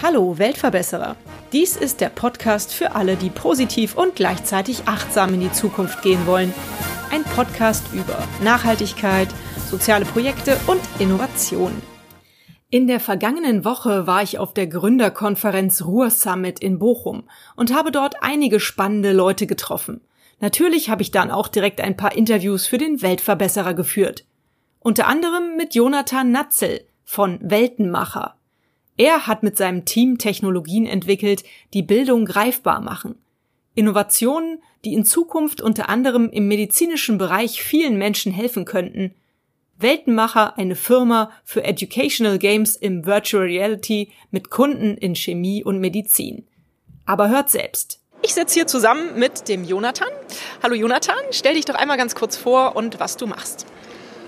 Hallo Weltverbesserer. Dies ist der Podcast für alle, die positiv und gleichzeitig achtsam in die Zukunft gehen wollen. Ein Podcast über Nachhaltigkeit, soziale Projekte und Innovation. In der vergangenen Woche war ich auf der Gründerkonferenz Ruhr Summit in Bochum und habe dort einige spannende Leute getroffen. Natürlich habe ich dann auch direkt ein paar Interviews für den Weltverbesserer geführt. Unter anderem mit Jonathan Natzel von Weltenmacher. Er hat mit seinem Team Technologien entwickelt, die Bildung greifbar machen. Innovationen, die in Zukunft unter anderem im medizinischen Bereich vielen Menschen helfen könnten. Weltenmacher, eine Firma für Educational Games im Virtual Reality mit Kunden in Chemie und Medizin. Aber hört selbst. Ich sitze hier zusammen mit dem Jonathan. Hallo Jonathan, stell dich doch einmal ganz kurz vor und was du machst.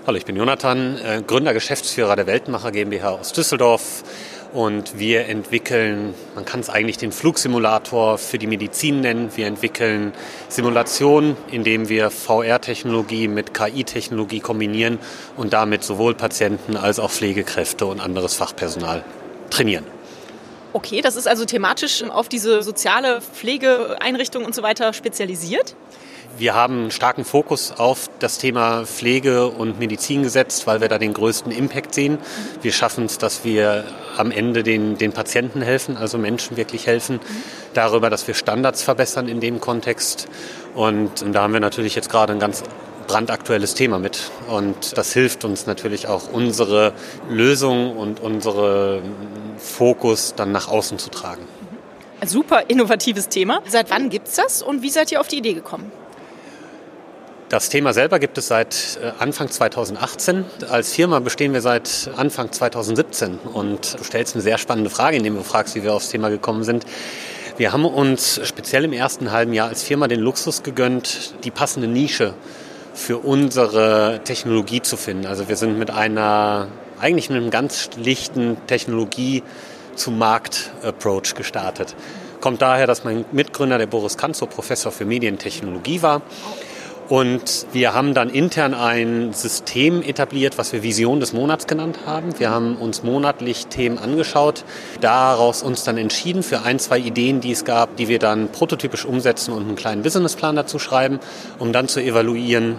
Hallo, ich bin Jonathan, äh, Gründer, Geschäftsführer der Weltmacher GmbH aus Düsseldorf. Und wir entwickeln, man kann es eigentlich den Flugsimulator für die Medizin nennen. Wir entwickeln Simulationen, indem wir VR-Technologie mit KI-Technologie kombinieren und damit sowohl Patienten als auch Pflegekräfte und anderes Fachpersonal trainieren. Okay, das ist also thematisch auf diese soziale Pflegeeinrichtung und so weiter spezialisiert? Wir haben einen starken Fokus auf das Thema Pflege und Medizin gesetzt, weil wir da den größten Impact sehen. Wir schaffen es, dass wir am Ende den, den Patienten helfen, also Menschen wirklich helfen, darüber, dass wir Standards verbessern in dem Kontext. Und, da haben wir natürlich jetzt gerade ein ganz brandaktuelles Thema mit. Und das hilft uns natürlich auch, unsere Lösung und unsere Fokus dann nach außen zu tragen. Super innovatives Thema. Seit wann gibt es das und wie seid ihr auf die Idee gekommen? Das Thema selber gibt es seit äh, Anfang 2018. Als Firma bestehen wir seit Anfang 2017. Und du stellst eine sehr spannende Frage, indem du fragst, wie wir aufs Thema gekommen sind. Wir haben uns speziell im ersten halben Jahr als Firma den Luxus gegönnt, die passende Nische für unsere Technologie zu finden. Also wir sind mit einer, eigentlich mit einem ganz schlichten Technologie zum Markt-Approach gestartet. Kommt daher, dass mein Mitgründer, der Boris Kanzow, Professor für Medientechnologie war und wir haben dann intern ein System etabliert, was wir Vision des Monats genannt haben. Wir haben uns monatlich Themen angeschaut, daraus uns dann entschieden für ein, zwei Ideen, die es gab, die wir dann prototypisch umsetzen und einen kleinen Businessplan dazu schreiben, um dann zu evaluieren,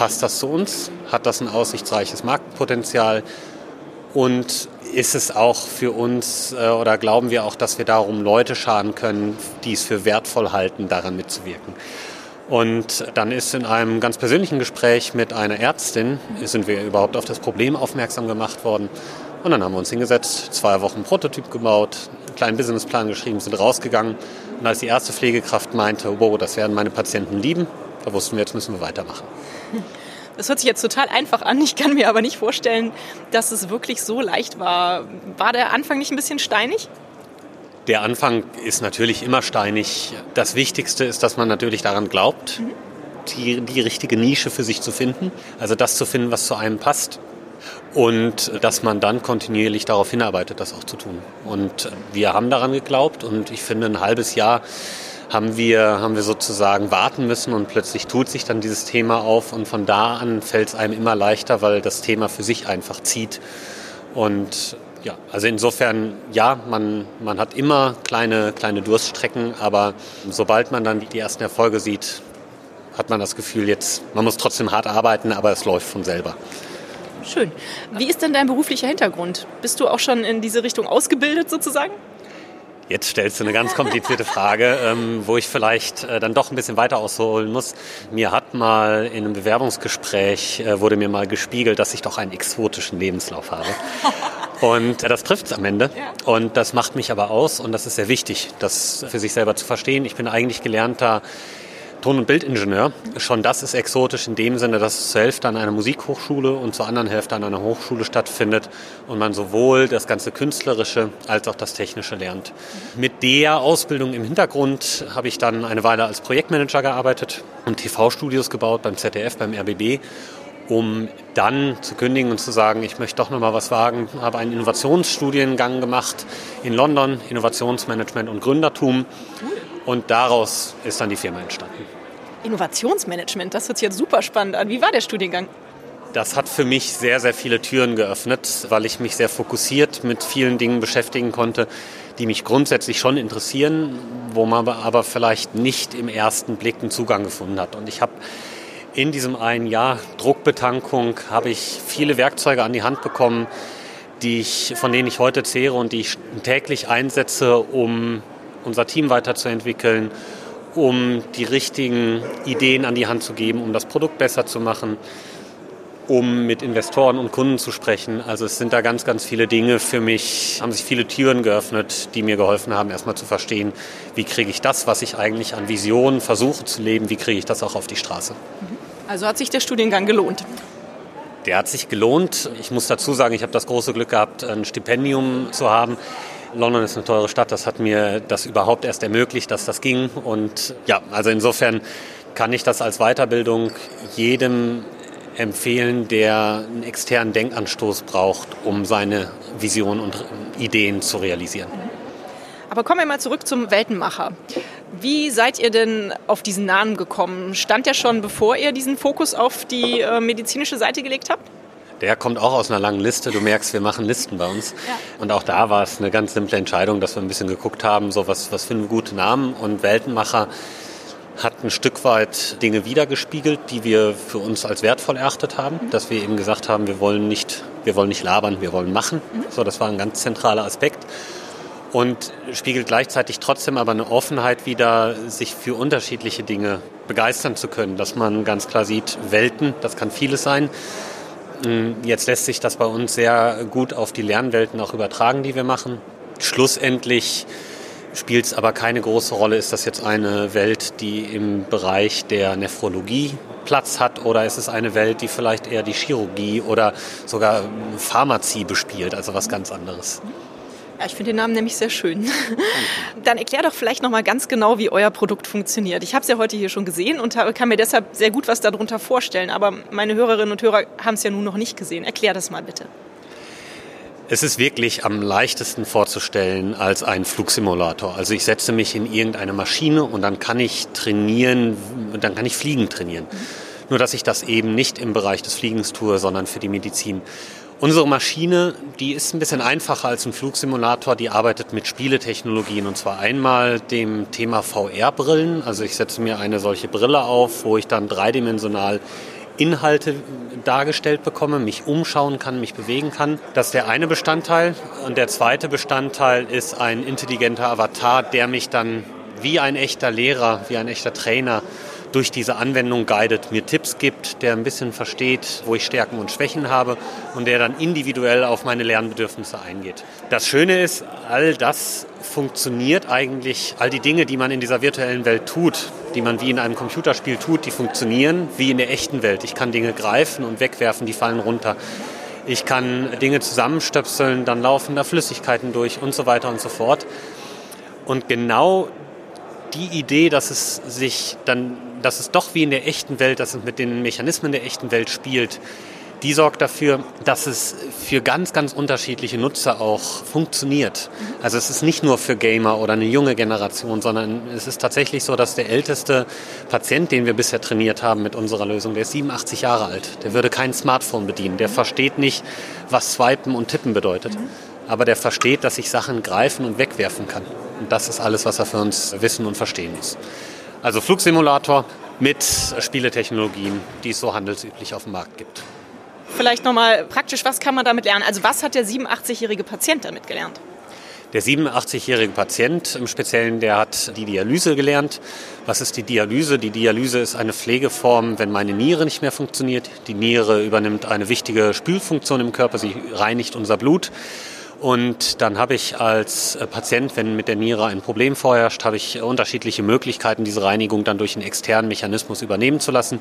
passt das zu uns, hat das ein aussichtsreiches Marktpotenzial und ist es auch für uns äh, oder glauben wir auch, dass wir darum Leute schaden können, die es für wertvoll halten, daran mitzuwirken. Und dann ist in einem ganz persönlichen Gespräch mit einer Ärztin, sind wir überhaupt auf das Problem aufmerksam gemacht worden. Und dann haben wir uns hingesetzt, zwei Wochen Prototyp gebaut, einen kleinen Businessplan geschrieben, sind rausgegangen. Und als die erste Pflegekraft meinte, wow, das werden meine Patienten lieben, da wussten wir, jetzt müssen wir weitermachen. Das hört sich jetzt total einfach an. Ich kann mir aber nicht vorstellen, dass es wirklich so leicht war. War der Anfang nicht ein bisschen steinig? Der Anfang ist natürlich immer steinig. Das Wichtigste ist, dass man natürlich daran glaubt, mhm. die, die richtige Nische für sich zu finden. Also das zu finden, was zu einem passt. Und dass man dann kontinuierlich darauf hinarbeitet, das auch zu tun. Und wir haben daran geglaubt und ich finde, ein halbes Jahr haben wir, haben wir sozusagen warten müssen und plötzlich tut sich dann dieses Thema auf und von da an fällt es einem immer leichter, weil das Thema für sich einfach zieht. Und ja, also insofern, ja, man, man hat immer kleine, kleine Durststrecken, aber sobald man dann die ersten Erfolge sieht, hat man das Gefühl, jetzt, man muss trotzdem hart arbeiten, aber es läuft von selber. Schön. Wie ist denn dein beruflicher Hintergrund? Bist du auch schon in diese Richtung ausgebildet sozusagen? Jetzt stellst du eine ganz komplizierte Frage, ähm, wo ich vielleicht äh, dann doch ein bisschen weiter ausholen muss. Mir hat mal in einem Bewerbungsgespräch, äh, wurde mir mal gespiegelt, dass ich doch einen exotischen Lebenslauf habe. Und das trifft es am Ende. Und das macht mich aber aus und das ist sehr wichtig, das für sich selber zu verstehen. Ich bin eigentlich gelernter Ton- und Bildingenieur. Schon das ist exotisch in dem Sinne, dass es zur Hälfte an einer Musikhochschule und zur anderen Hälfte an einer Hochschule stattfindet und man sowohl das ganze Künstlerische als auch das Technische lernt. Mit der Ausbildung im Hintergrund habe ich dann eine Weile als Projektmanager gearbeitet und TV-Studios gebaut beim ZDF, beim RBB um dann zu kündigen und zu sagen, ich möchte doch noch mal was wagen, habe einen Innovationsstudiengang gemacht in London, Innovationsmanagement und Gründertum und daraus ist dann die Firma entstanden. Innovationsmanagement, das hört sich jetzt super spannend an. Wie war der Studiengang? Das hat für mich sehr, sehr viele Türen geöffnet, weil ich mich sehr fokussiert mit vielen Dingen beschäftigen konnte, die mich grundsätzlich schon interessieren, wo man aber vielleicht nicht im ersten Blick einen Zugang gefunden hat. Und ich habe in diesem einen Jahr Druckbetankung habe ich viele Werkzeuge an die Hand bekommen, die ich, von denen ich heute zehre und die ich täglich einsetze, um unser Team weiterzuentwickeln, um die richtigen Ideen an die Hand zu geben, um das Produkt besser zu machen, um mit Investoren und Kunden zu sprechen. Also es sind da ganz, ganz viele Dinge für mich, haben sich viele Türen geöffnet, die mir geholfen haben, erstmal zu verstehen, wie kriege ich das, was ich eigentlich an Visionen versuche zu leben, wie kriege ich das auch auf die Straße. Also hat sich der Studiengang gelohnt? Der hat sich gelohnt. Ich muss dazu sagen, ich habe das große Glück gehabt, ein Stipendium zu haben. London ist eine teure Stadt, das hat mir das überhaupt erst ermöglicht, dass das ging. Und ja, also insofern kann ich das als Weiterbildung jedem empfehlen, der einen externen Denkanstoß braucht, um seine Vision und Ideen zu realisieren. Aber kommen wir mal zurück zum Weltenmacher. Wie seid ihr denn auf diesen Namen gekommen? Stand der schon, bevor ihr diesen Fokus auf die äh, medizinische Seite gelegt habt? Der kommt auch aus einer langen Liste. Du merkst, wir machen Listen bei uns. Ja. Und auch da war es eine ganz simple Entscheidung, dass wir ein bisschen geguckt haben, so was, was finden gute Namen. Und Weltenmacher hat ein Stück weit Dinge wiedergespiegelt, die wir für uns als wertvoll erachtet haben, mhm. dass wir eben gesagt haben, wir wollen nicht, wir wollen nicht labern, wir wollen machen. Mhm. So, das war ein ganz zentraler Aspekt und spiegelt gleichzeitig trotzdem aber eine Offenheit wider, sich für unterschiedliche Dinge begeistern zu können, dass man ganz klar sieht, Welten, das kann vieles sein. Hm, jetzt lässt sich das bei uns sehr gut auf die Lernwelten auch übertragen, die wir machen. Schlussendlich spielt es aber keine große Rolle, ist das jetzt eine Welt, die im Bereich der Nephrologie Platz hat oder ist es eine Welt, die vielleicht eher die Chirurgie oder sogar Pharmazie bespielt, also was ganz anderes. Ja, ich finde den Namen nämlich sehr schön. Dann erklär doch vielleicht noch mal ganz genau, wie euer Produkt funktioniert. Ich habe es ja heute hier schon gesehen und kann mir deshalb sehr gut was darunter vorstellen, aber meine Hörerinnen und Hörer haben es ja nun noch nicht gesehen. Erklär das mal bitte. Es ist wirklich am leichtesten vorzustellen als ein Flugsimulator. Also ich setze mich in irgendeine Maschine und dann kann ich trainieren, dann kann ich Fliegen trainieren. Mhm. Nur dass ich das eben nicht im Bereich des Fliegens tue, sondern für die Medizin. Unsere Maschine, die ist ein bisschen einfacher als ein Flugsimulator, die arbeitet mit Spieletechnologien und zwar einmal dem Thema VR-Brillen. Also ich setze mir eine solche Brille auf, wo ich dann dreidimensional Inhalte dargestellt bekomme, mich umschauen kann, mich bewegen kann. Das ist der eine Bestandteil. Und der zweite Bestandteil ist ein intelligenter Avatar, der mich dann wie ein echter Lehrer, wie ein echter Trainer durch diese Anwendung guidet, mir Tipps gibt, der ein bisschen versteht, wo ich Stärken und Schwächen habe und der dann individuell auf meine Lernbedürfnisse eingeht. Das Schöne ist, all das funktioniert eigentlich, all die Dinge, die man in dieser virtuellen Welt tut, die man wie in einem Computerspiel tut, die funktionieren wie in der echten Welt. Ich kann Dinge greifen und wegwerfen, die fallen runter. Ich kann Dinge zusammenstöpseln, dann laufen da Flüssigkeiten durch und so weiter und so fort. Und genau die Idee, dass es sich dann dass es doch wie in der echten Welt, dass es mit den Mechanismen der echten Welt spielt, die sorgt dafür, dass es für ganz, ganz unterschiedliche Nutzer auch funktioniert. Also es ist nicht nur für Gamer oder eine junge Generation, sondern es ist tatsächlich so, dass der älteste Patient, den wir bisher trainiert haben mit unserer Lösung, der ist 87 Jahre alt. Der würde kein Smartphone bedienen. Der versteht nicht, was Swipen und Tippen bedeutet. Aber der versteht, dass ich Sachen greifen und wegwerfen kann. Und das ist alles, was er für uns wissen und verstehen muss. Also Flugsimulator mit Spieletechnologien, die es so handelsüblich auf dem Markt gibt. Vielleicht nochmal praktisch, was kann man damit lernen? Also was hat der 87-jährige Patient damit gelernt? Der 87-jährige Patient im Speziellen, der hat die Dialyse gelernt. Was ist die Dialyse? Die Dialyse ist eine Pflegeform, wenn meine Niere nicht mehr funktioniert. Die Niere übernimmt eine wichtige Spülfunktion im Körper, sie reinigt unser Blut. Und dann habe ich als äh, Patient, wenn mit der Niere ein Problem vorherrscht, habe ich unterschiedliche Möglichkeiten, diese Reinigung dann durch einen externen Mechanismus übernehmen zu lassen.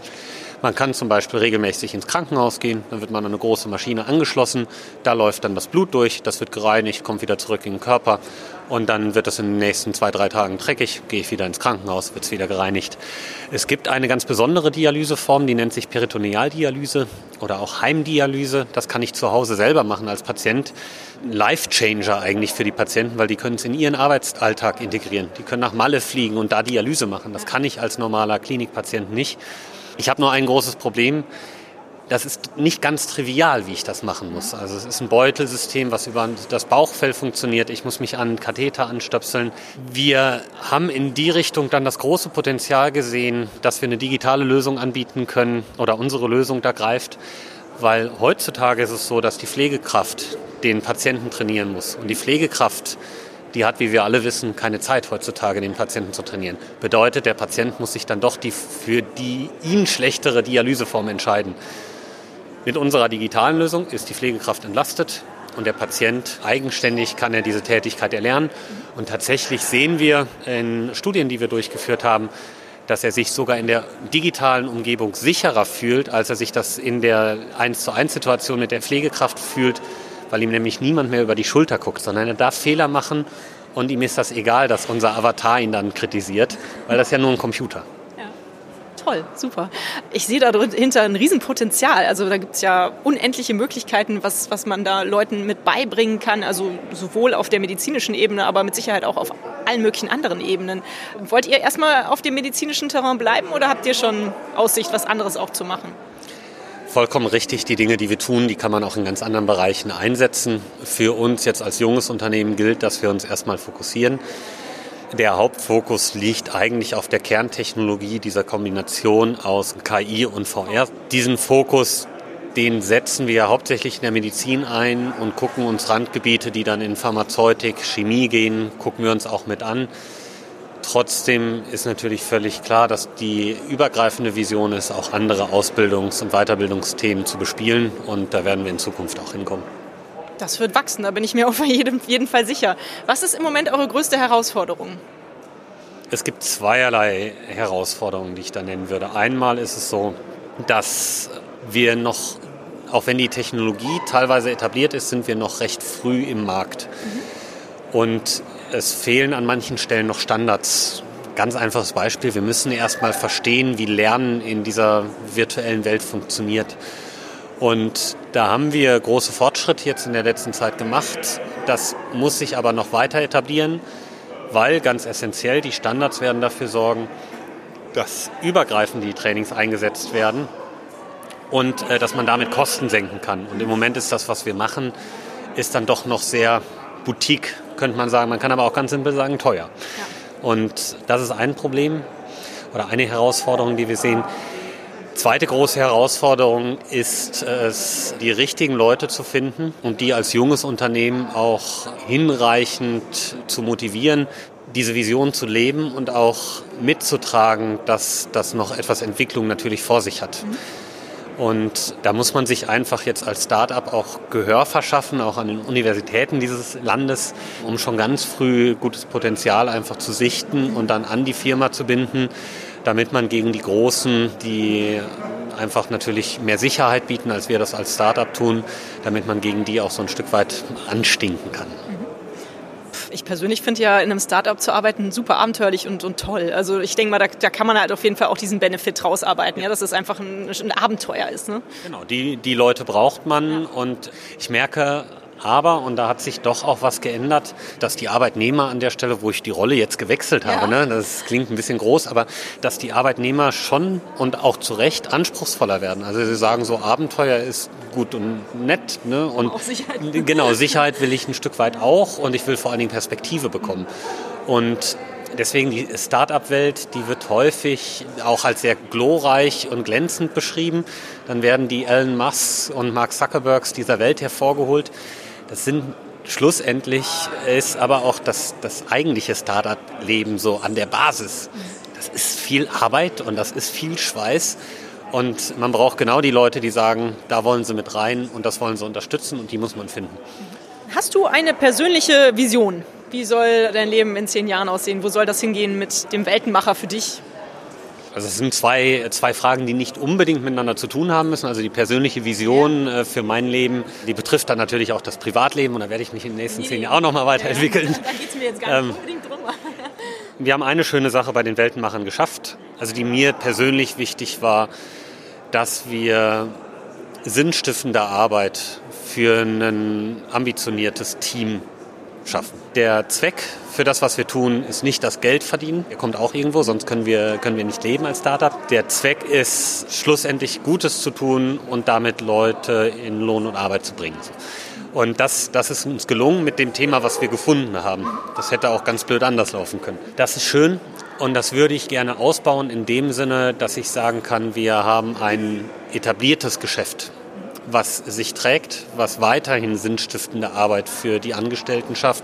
Man kann zum Beispiel regelmäßig ins Krankenhaus gehen, dann wird man an eine große Maschine angeschlossen, da läuft dann das Blut durch, das wird gereinigt, kommt wieder zurück in den Körper und dann wird es in den nächsten zwei, drei Tagen dreckig, gehe ich wieder ins Krankenhaus, wird es wieder gereinigt. Es gibt eine ganz besondere Dialyseform, die nennt sich Peritonealdialyse oder auch Heimdialyse. Das kann ich zu Hause selber machen als Patient Life-Changer eigentlich für die Patienten, weil die können es in ihren Arbeitsalltag integrieren. Die können nach Malle fliegen und da Dialyse machen. Das kann ich als normaler Klinikpatient nicht. Ich habe nur ein großes Problem das ist nicht ganz trivial, wie ich das machen muss. Also es ist ein Beutelsystem, was über das Bauchfell funktioniert. Ich muss mich an Katheter anstöpseln. Wir haben in die Richtung dann das große Potenzial gesehen, dass wir eine digitale Lösung anbieten können oder unsere Lösung da greift. Weil heutzutage ist es so, dass die Pflegekraft den Patienten trainieren muss. Und die Pflegekraft, die hat, wie wir alle wissen, keine Zeit heutzutage, den Patienten zu trainieren. Bedeutet, der Patient muss sich dann doch die, für die ihn schlechtere Dialyseform entscheiden. Mit unserer digitalen Lösung ist die Pflegekraft entlastet und der Patient eigenständig kann er diese Tätigkeit erlernen. Und tatsächlich sehen wir in Studien, die wir durchgeführt haben, dass er sich sogar in der digitalen Umgebung sicherer fühlt, als er sich das in der 1 zu 1 Situation mit der Pflegekraft fühlt, weil ihm nämlich niemand mehr über die Schulter guckt, sondern er darf Fehler machen und ihm ist das egal, dass unser Avatar ihn dann kritisiert, weil das ja nur ein Computer toll, super. Ich sehe dahinter ein Riesenpotenzial. Also da gibt es ja unendliche Möglichkeiten, was, was man da Leuten mit beibringen kann. Also sowohl auf der medizinischen Ebene, aber mit Sicherheit auch auf allen möglichen anderen Ebenen. Wollt ihr erstmal auf dem medizinischen Terrain bleiben oder habt ihr schon Aussicht, was anderes auch zu machen? Vollkommen richtig. Die Dinge, die wir tun, die kann man auch in ganz anderen Bereichen einsetzen. Für uns jetzt als junges Unternehmen gilt, dass wir uns erstmal fokussieren der Hauptfokus liegt eigentlich auf der Kerntechnologie dieser Kombination aus KI und VR. Diesen Fokus, den setzen wir hauptsächlich in der Medizin ein und gucken uns Randgebiete, die dann in Pharmazeutik, Chemie gehen, gucken wir uns auch mit an. Trotzdem ist natürlich völlig klar, dass die übergreifende Vision ist, auch andere Ausbildungs- und Weiterbildungsthemen zu bespielen. Und da werden wir in Zukunft auch hinkommen. Das wird wachsen, da bin ich mir auf jeden, jeden Fall sicher. Was ist im Moment eure größte Herausforderung? Es gibt zweierlei Herausforderungen, die ich da nennen würde. Einmal ist es so, dass wir noch, auch wenn die Technologie teilweise etabliert ist, sind wir noch recht früh im Markt. Mhm. Und es fehlen an manchen Stellen noch Standards. Ganz einfaches Beispiel, wir müssen erstmal verstehen, wie Lernen in dieser virtuellen Welt funktioniert. Und da haben wir große Fortschritte jetzt in der letzten Zeit gemacht. Das muss sich aber noch weiter etablieren, weil ganz essentiell die Standards werden dafür sorgen, dass übergreifend die Trainings eingesetzt werden und äh, dass man damit Kosten senken kann. Und im Moment ist das, was wir machen, ist dann doch noch sehr Boutique, könnte man sagen. Man kann aber auch ganz simpel sagen, teuer. Ja. Und das ist ein Problem oder eine Herausforderung, die wir sehen. Zweite große Herausforderung ist es, die richtigen Leute zu finden und die als junges Unternehmen auch hinreichend zu motivieren, diese Vision zu leben und auch mitzutragen, dass das noch etwas Entwicklung natürlich vor sich hat. Und da muss man sich einfach jetzt als Start-up auch Gehör verschaffen, auch an den Universitäten dieses Landes, um schon ganz früh gutes Potenzial einfach zu sichten und dann an die Firma zu binden damit man gegen die Großen, die einfach natürlich mehr Sicherheit bieten, als wir das als Startup tun, damit man gegen die auch so ein Stück weit anstinken kann. Ich persönlich finde ja, in einem Startup zu arbeiten super abenteuerlich und, und toll. Also ich denke mal, da, da, kann man halt auf jeden Fall auch diesen Benefit rausarbeiten, ja, dass es einfach ein, ein Abenteuer ist. Ne? Genau, die, die Leute braucht man ja. und ich merke aber, und da hat sich doch auch was geändert, dass die Arbeitnehmer an der Stelle, wo ich die Rolle jetzt gewechselt habe, ja. ne, das klingt ein bisschen groß, aber dass die Arbeitnehmer schon und auch zu Recht anspruchsvoller werden. Also sie sagen so, Abenteuer ist gut und nett. Ne, und auch Sicherheit. Genau, Sicherheit will ich ein Stück weit auch und ich will vor allen Dingen Perspektive bekommen. Und Deswegen die Start-up-Welt, die wird häufig auch als sehr glorreich und glänzend beschrieben. Dann werden die Elon Musk und Mark Zuckerbergs dieser Welt hervorgeholt. Das sind schlussendlich ist aber auch das, das eigentliche Startup-Leben so an der Basis. Das ist viel Arbeit und das ist viel Schweiß. Und man braucht genau die Leute, die sagen, da wollen sie mit rein und das wollen sie unterstützen und die muss man finden. Hast du eine persönliche Vision? Wie soll dein Leben in zehn Jahren aussehen? Wo soll das hingehen mit dem Weltenmacher für dich? Also es sind zwei, zwei Fragen, die nicht unbedingt miteinander zu tun haben müssen. Also die persönliche Vision. Äh, für mein Leben, die betrifft dann natürlich auch das Privatleben und da werde ich mich in den nächsten zehn Jahren auch nochmal weiterentwickeln. Ja, da geht es mir jetzt gar nicht ähm, unbedingt drum. Wir haben eine schöne Sache bei den Weltenmachern geschafft, also die mir persönlich wichtig war, dass wir sinnstiftende Arbeit für ein ambitioniertes Team schaffen. Der Zweck für das, was wir tun, ist nicht das Geld verdienen. Der kommt auch irgendwo, sonst können wir, können wir nicht leben als Startup. Der Zweck ist, schlussendlich Gutes zu tun und damit Leute in Lohn und Arbeit zu bringen. Und das, das ist uns gelungen mit dem Thema, was wir gefunden haben. Das hätte auch ganz blöd anders laufen können. Das ist schön und das würde ich gerne ausbauen in dem Sinne, dass ich sagen kann, wir haben ein etabliertes Geschäft was sich trägt, was weiterhin sinnstiftende Arbeit für die Angestellten schafft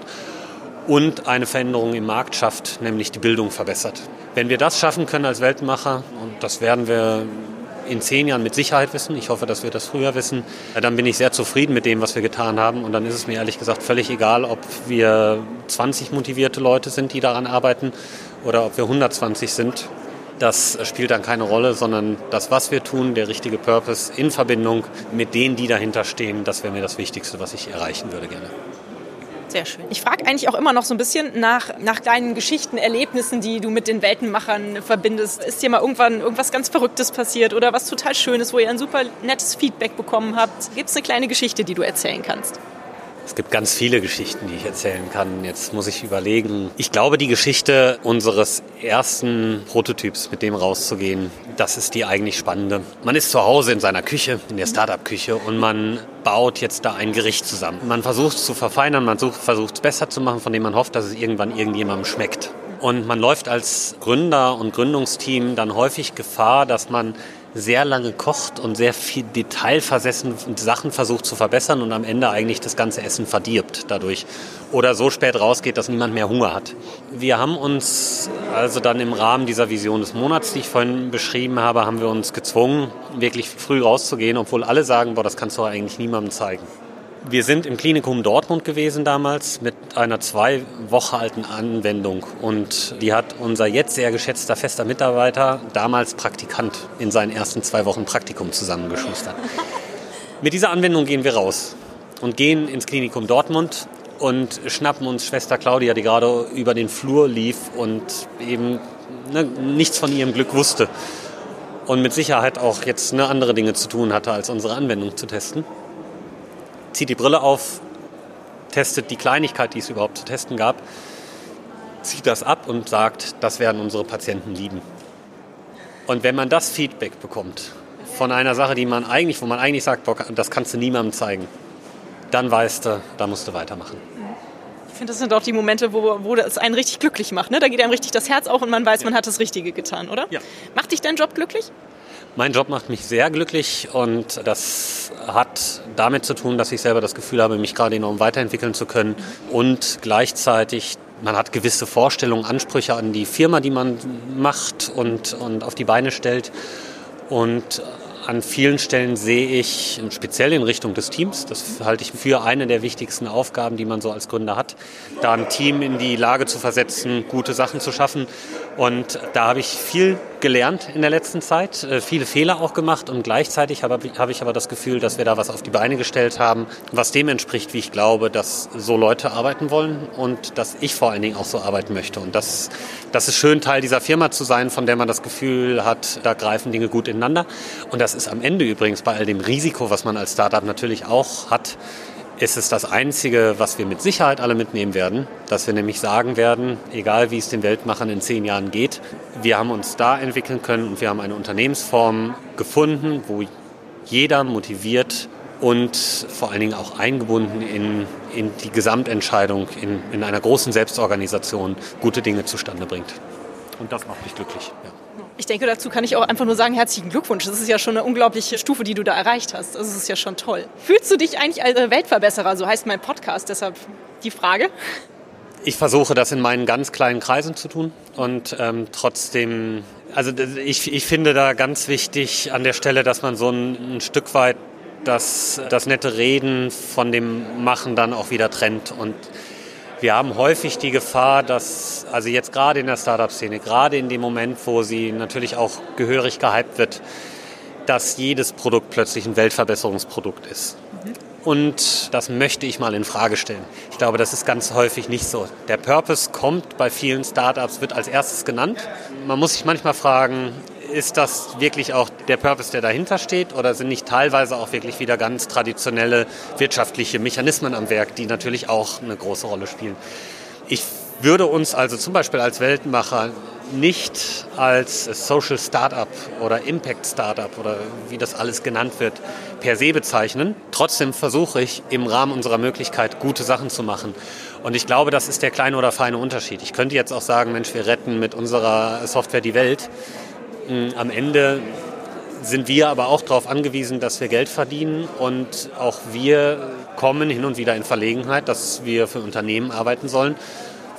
und eine Veränderung im Markt schafft, nämlich die Bildung verbessert. Wenn wir das schaffen können als Weltmacher, und das werden wir in zehn Jahren mit Sicherheit wissen, ich hoffe, dass wir das früher wissen, dann bin ich sehr zufrieden mit dem, was wir getan haben. Und dann ist es mir ehrlich gesagt völlig egal, ob wir 20 motivierte Leute sind, die daran arbeiten, oder ob wir 120 sind. Das spielt dann keine Rolle, sondern das, was wir tun, der richtige Purpose in Verbindung mit denen, die dahinter stehen, das wäre mir das Wichtigste, was ich erreichen würde gerne. Sehr schön. Ich frage eigentlich auch immer noch so ein bisschen nach, nach deinen Geschichten, Erlebnissen, die du mit den Weltenmachern verbindest. Ist dir mal irgendwann irgendwas ganz Verrücktes passiert oder was total Schönes, wo ihr ein super nettes Feedback bekommen habt? Gibt es eine kleine Geschichte, die du erzählen kannst? Es gibt ganz viele Geschichten, die ich erzählen kann. Jetzt muss ich überlegen. Ich glaube, die Geschichte unseres ersten Prototyps, mit dem rauszugehen, das ist die eigentlich spannende. Man ist zu Hause in seiner Küche, in der Startup-Küche und man baut jetzt da ein Gericht zusammen. Man versucht es zu verfeinern, man versucht es besser zu machen, von dem man hofft, dass es irgendwann irgendjemandem schmeckt. Und man läuft als Gründer und Gründungsteam dann häufig Gefahr, dass man sehr lange kocht und sehr viel detailversessen Sachen versucht zu verbessern und am Ende eigentlich das ganze Essen verdirbt dadurch oder so spät rausgeht, dass niemand mehr Hunger hat. Wir haben uns also dann im Rahmen dieser Vision des Monats, die ich vorhin beschrieben habe, haben wir uns gezwungen, wirklich früh rauszugehen, obwohl alle sagen, boah, das kannst du eigentlich niemandem zeigen. Wir sind im Klinikum Dortmund gewesen damals mit einer zwei Wochen alten Anwendung. Und die hat unser jetzt sehr geschätzter fester Mitarbeiter, damals Praktikant, in seinen ersten zwei Wochen Praktikum zusammengeschustert. mit dieser Anwendung gehen wir raus und gehen ins Klinikum Dortmund und schnappen uns Schwester Claudia, die gerade über den Flur lief und eben ne, nichts von ihrem Glück wusste. Und mit Sicherheit auch jetzt ne, andere Dinge zu tun hatte, als unsere Anwendung zu testen zieht die Brille auf, testet die Kleinigkeit, die es überhaupt zu testen gab, zieht das ab und sagt, das werden unsere Patienten lieben. Und wenn man das Feedback bekommt von einer Sache, die man eigentlich, wo man eigentlich sagt, boah, das kannst du niemandem zeigen, dann weißt du, da musst du weitermachen. Ich finde, das sind auch die Momente, wo, wo das einen richtig glücklich macht. Ne? Da geht einem richtig das Herz auf und man weiß, ja. man hat das Richtige getan, oder? Ja. Macht dich dein Job glücklich? Mein Job macht mich sehr glücklich und das hat damit zu tun, dass ich selber das Gefühl habe, mich gerade enorm weiterentwickeln zu können und gleichzeitig man hat gewisse Vorstellungen, Ansprüche an die Firma, die man macht und, und auf die Beine stellt. Und an vielen Stellen sehe ich, speziell in Richtung des Teams, das halte ich für eine der wichtigsten Aufgaben, die man so als Gründer hat, da ein Team in die Lage zu versetzen, gute Sachen zu schaffen. Und da habe ich viel gelernt in der letzten Zeit, äh, viele Fehler auch gemacht und gleichzeitig habe, habe ich aber das Gefühl, dass wir da was auf die Beine gestellt haben, was dem entspricht, wie ich glaube, dass so Leute arbeiten wollen und dass ich vor allen Dingen auch so arbeiten möchte. Und das, das ist schön, Teil dieser Firma zu sein, von der man das Gefühl hat, da greifen Dinge gut ineinander. Und das ist am Ende übrigens bei all dem Risiko, was man als Startup natürlich auch hat, ist es das Einzige, was wir mit Sicherheit alle mitnehmen werden, dass wir nämlich sagen werden, egal wie es den Weltmachern in zehn Jahren geht, wir haben uns da entwickeln können und wir haben eine Unternehmensform gefunden, wo jeder motiviert und vor allen Dingen auch eingebunden in, in die Gesamtentscheidung in, in einer großen Selbstorganisation gute Dinge zustande bringt. Und das macht mich glücklich. Ja. Ich denke, dazu kann ich auch einfach nur sagen, herzlichen Glückwunsch. Das ist ja schon eine unglaubliche Stufe, die du da erreicht hast. Das ist ja schon toll. Fühlst du dich eigentlich als Weltverbesserer? So heißt mein Podcast, deshalb die Frage. Ich versuche das in meinen ganz kleinen Kreisen zu tun und ähm, trotzdem, also ich, ich finde da ganz wichtig an der Stelle, dass man so ein, ein Stück weit das, das nette Reden von dem Machen dann auch wieder trennt und wir haben häufig die Gefahr, dass, also jetzt gerade in der Startup-Szene, gerade in dem Moment, wo sie natürlich auch gehörig gehypt wird, dass jedes Produkt plötzlich ein Weltverbesserungsprodukt ist. Mhm. Und das möchte ich mal in Frage stellen. Ich glaube, das ist ganz häufig nicht so. Der Purpose kommt bei vielen Startups, wird als erstes genannt. Man muss sich manchmal fragen, ist das wirklich auch der Purpose, der dahinter steht? Oder sind nicht teilweise auch wirklich wieder ganz traditionelle wirtschaftliche Mechanismen am Werk, die natürlich auch eine große Rolle spielen? Ich würde uns also zum Beispiel als Weltmacher nicht als Social Startup oder Impact Startup oder wie das alles genannt wird, per se bezeichnen. Trotzdem versuche ich im Rahmen unserer Möglichkeit gute Sachen zu machen. Und ich glaube, das ist der kleine oder feine Unterschied. Ich könnte jetzt auch sagen, Mensch, wir retten mit unserer Software die Welt. Hm, am Ende sind wir aber auch darauf angewiesen, dass wir Geld verdienen und auch wir kommen hin und wieder in Verlegenheit, dass wir für Unternehmen arbeiten sollen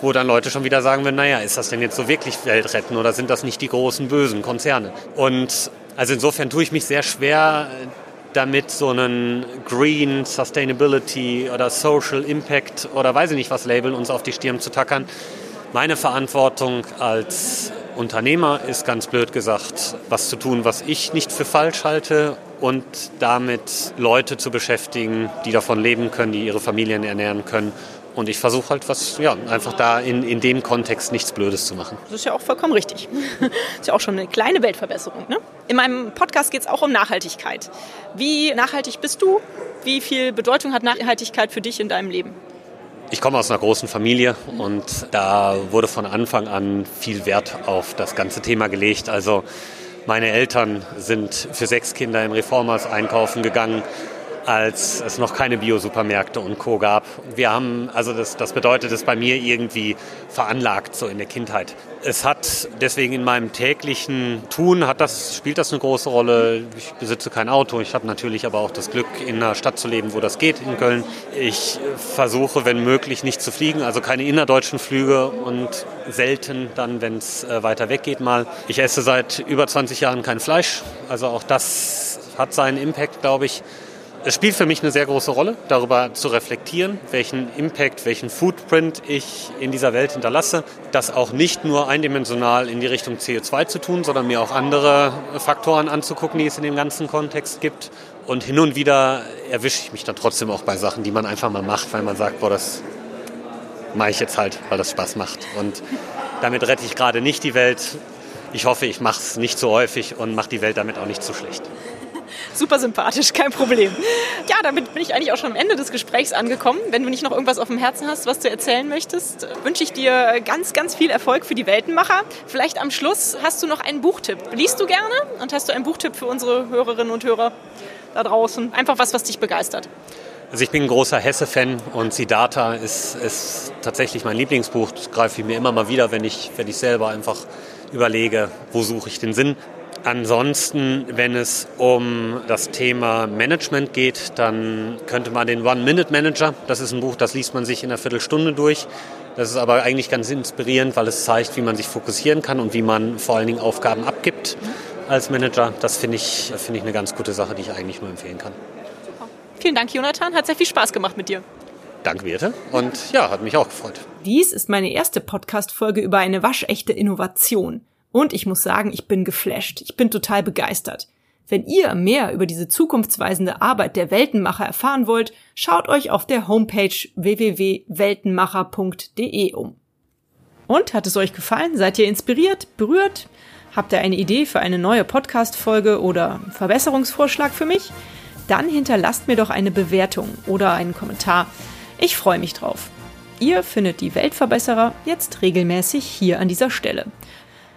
wo dann Leute schon wieder sagen würden, naja, ist das denn jetzt so wirklich Welt retten oder sind das nicht die großen bösen Konzerne? Und also insofern tue ich mich sehr schwer damit so einen Green Sustainability oder Social Impact oder weiß ich nicht was Label uns auf die Stirn zu tackern. Meine Verantwortung als Unternehmer ist ganz blöd gesagt, was zu tun, was ich nicht für falsch halte und damit Leute zu beschäftigen, die davon leben können, die ihre Familien ernähren können und ich versuche halt was, ja, einfach da in, in dem Kontext nichts Blödes zu machen. Das ist ja auch vollkommen richtig. Das ist ja auch schon eine kleine Weltverbesserung. Ne? In meinem Podcast geht es auch um Nachhaltigkeit. Wie nachhaltig bist du? Wie viel Bedeutung hat Nachhaltigkeit für dich in deinem Leben? Ich komme aus einer großen Familie und da wurde von Anfang an viel Wert auf das ganze Thema gelegt. Also meine Eltern sind für sechs Kinder im Reformers einkaufen gegangen als es noch keine Bio-Supermärkte und Co. gab. Wir haben, also das, das bedeutet es bei mir irgendwie veranlagt, so in der Kindheit. Es hat deswegen in meinem täglichen Tun, hat das, spielt das eine große Rolle. Ich besitze kein Auto, ich habe natürlich aber auch das Glück, in einer Stadt zu leben, wo das geht, in Köln. Ich versuche, wenn möglich, nicht zu fliegen, also keine innerdeutschen Flüge und selten dann, wenn es äh, weiter weg geht mal. Ich esse seit über 20 Jahren kein Fleisch, also auch das hat seinen Impact, glaube ich. Es spielt für mich eine sehr große Rolle, darüber zu reflektieren, welchen Impact, welchen Footprint ich in dieser Welt hinterlasse. Das auch nicht nur eindimensional in die Richtung CO2 zu tun, sondern mir auch andere Faktoren anzugucken, die es in dem ganzen Kontext gibt. Und hin und wieder erwische ich mich dann trotzdem auch bei Sachen, die man einfach mal macht, weil man sagt, boah, das mache ich jetzt halt, weil das Spaß macht. Und damit rette ich gerade nicht die Welt. Ich hoffe, ich mache es nicht so häufig und mache die Welt damit auch nicht zu schlecht. Super sympathisch, kein Problem. Ja, damit bin ich eigentlich auch schon am Ende des Gesprächs angekommen. Wenn du nicht noch irgendwas auf dem Herzen hast, was du erzählen möchtest, wünsche ich dir ganz, ganz viel Erfolg für die Weltenmacher. Vielleicht am Schluss hast du noch einen Buchtipp. Liest du gerne und hast du einen Buchtipp für unsere Hörerinnen und Hörer da draußen? Einfach was, was dich begeistert. Also ich bin ein großer Hesse-Fan und Siddhartha ist, ist tatsächlich mein Lieblingsbuch. Das greife ich mir immer mal wieder, wenn ich, wenn ich selber einfach überlege, wo suche ich den Sinn. Ansonsten, wenn es um das Thema Management geht, dann könnte man den One-Minute-Manager, das ist ein Buch, das liest man sich in einer Viertelstunde durch. Das ist aber eigentlich ganz inspirierend, weil es zeigt, wie man sich fokussieren kann und wie man vor allen Dingen Aufgaben abgibt als Manager. Das finde ich, finde ich eine ganz gute Sache, die ich eigentlich nur empfehlen kann. Super. Vielen Dank, Jonathan. Hat sehr viel Spaß gemacht mit dir. Danke, Birte. Und ja, hat mich auch gefreut. Dies ist meine erste Podcast-Folge über eine waschechte Innovation. Und ich muss sagen, ich bin geflasht. Ich bin total begeistert. Wenn ihr mehr über diese zukunftsweisende Arbeit der Weltenmacher erfahren wollt, schaut euch auf der Homepage www.weltenmacher.de um. Und hat es euch gefallen? Seid ihr inspiriert, berührt? Habt ihr eine Idee für eine neue Podcast-Folge oder Verbesserungsvorschlag für mich? Dann hinterlasst mir doch eine Bewertung oder einen Kommentar. Ich freue mich drauf. Ihr findet die Weltverbesserer jetzt regelmäßig hier an dieser Stelle.